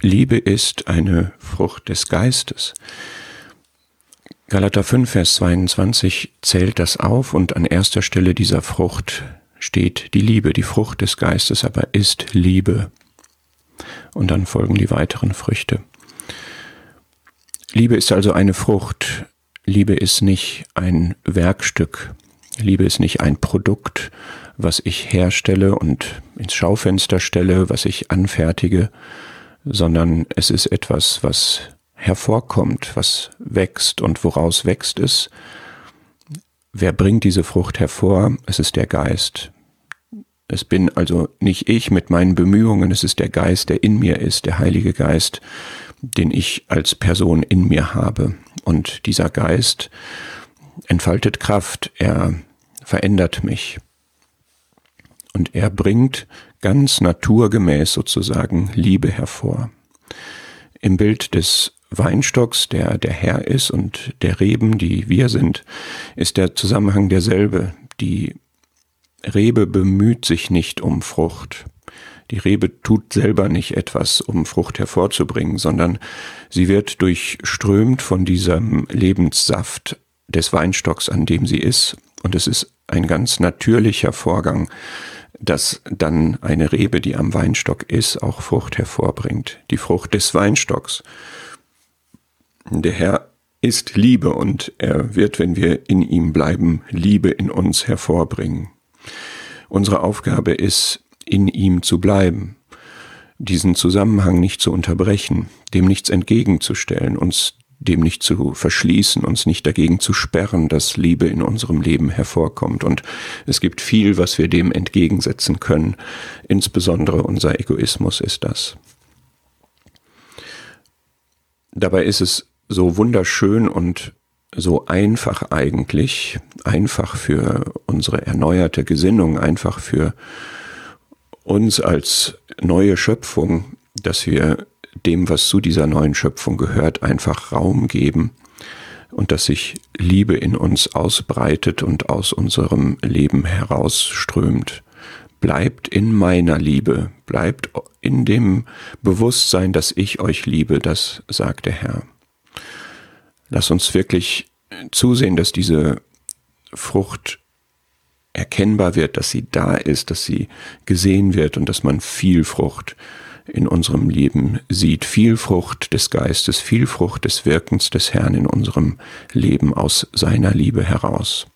Liebe ist eine Frucht des Geistes. Galater 5, Vers 22 zählt das auf und an erster Stelle dieser Frucht steht die Liebe. Die Frucht des Geistes aber ist Liebe. Und dann folgen die weiteren Früchte. Liebe ist also eine Frucht. Liebe ist nicht ein Werkstück. Liebe ist nicht ein Produkt, was ich herstelle und ins Schaufenster stelle, was ich anfertige, sondern es ist etwas, was hervorkommt, was wächst und woraus wächst es. Wer bringt diese Frucht hervor? Es ist der Geist. Es bin also nicht ich mit meinen Bemühungen, es ist der Geist, der in mir ist, der Heilige Geist, den ich als Person in mir habe. Und dieser Geist entfaltet Kraft, er verändert mich. Und er bringt ganz naturgemäß sozusagen Liebe hervor. Im Bild des Weinstocks, der der Herr ist, und der Reben, die wir sind, ist der Zusammenhang derselbe. Die Rebe bemüht sich nicht um Frucht. Die Rebe tut selber nicht etwas, um Frucht hervorzubringen, sondern sie wird durchströmt von diesem Lebenssaft des Weinstocks, an dem sie ist. Und es ist ein ganz natürlicher Vorgang, dass dann eine Rebe, die am Weinstock ist, auch Frucht hervorbringt. Die Frucht des Weinstocks. Der Herr ist Liebe und er wird, wenn wir in ihm bleiben, Liebe in uns hervorbringen. Unsere Aufgabe ist, in ihm zu bleiben, diesen Zusammenhang nicht zu unterbrechen, dem nichts entgegenzustellen, uns dem nicht zu verschließen, uns nicht dagegen zu sperren, dass Liebe in unserem Leben hervorkommt. Und es gibt viel, was wir dem entgegensetzen können. Insbesondere unser Egoismus ist das. Dabei ist es so wunderschön und so einfach eigentlich, einfach für unsere erneuerte Gesinnung, einfach für uns als neue Schöpfung, dass wir dem, was zu dieser neuen Schöpfung gehört, einfach Raum geben und dass sich Liebe in uns ausbreitet und aus unserem Leben herausströmt. Bleibt in meiner Liebe, bleibt in dem Bewusstsein, dass ich euch liebe, das sagt der Herr. Lass uns wirklich zusehen, dass diese Frucht erkennbar wird, dass sie da ist, dass sie gesehen wird und dass man viel Frucht in unserem Leben sieht, viel Frucht des Geistes, viel Frucht des Wirkens des Herrn in unserem Leben aus seiner Liebe heraus.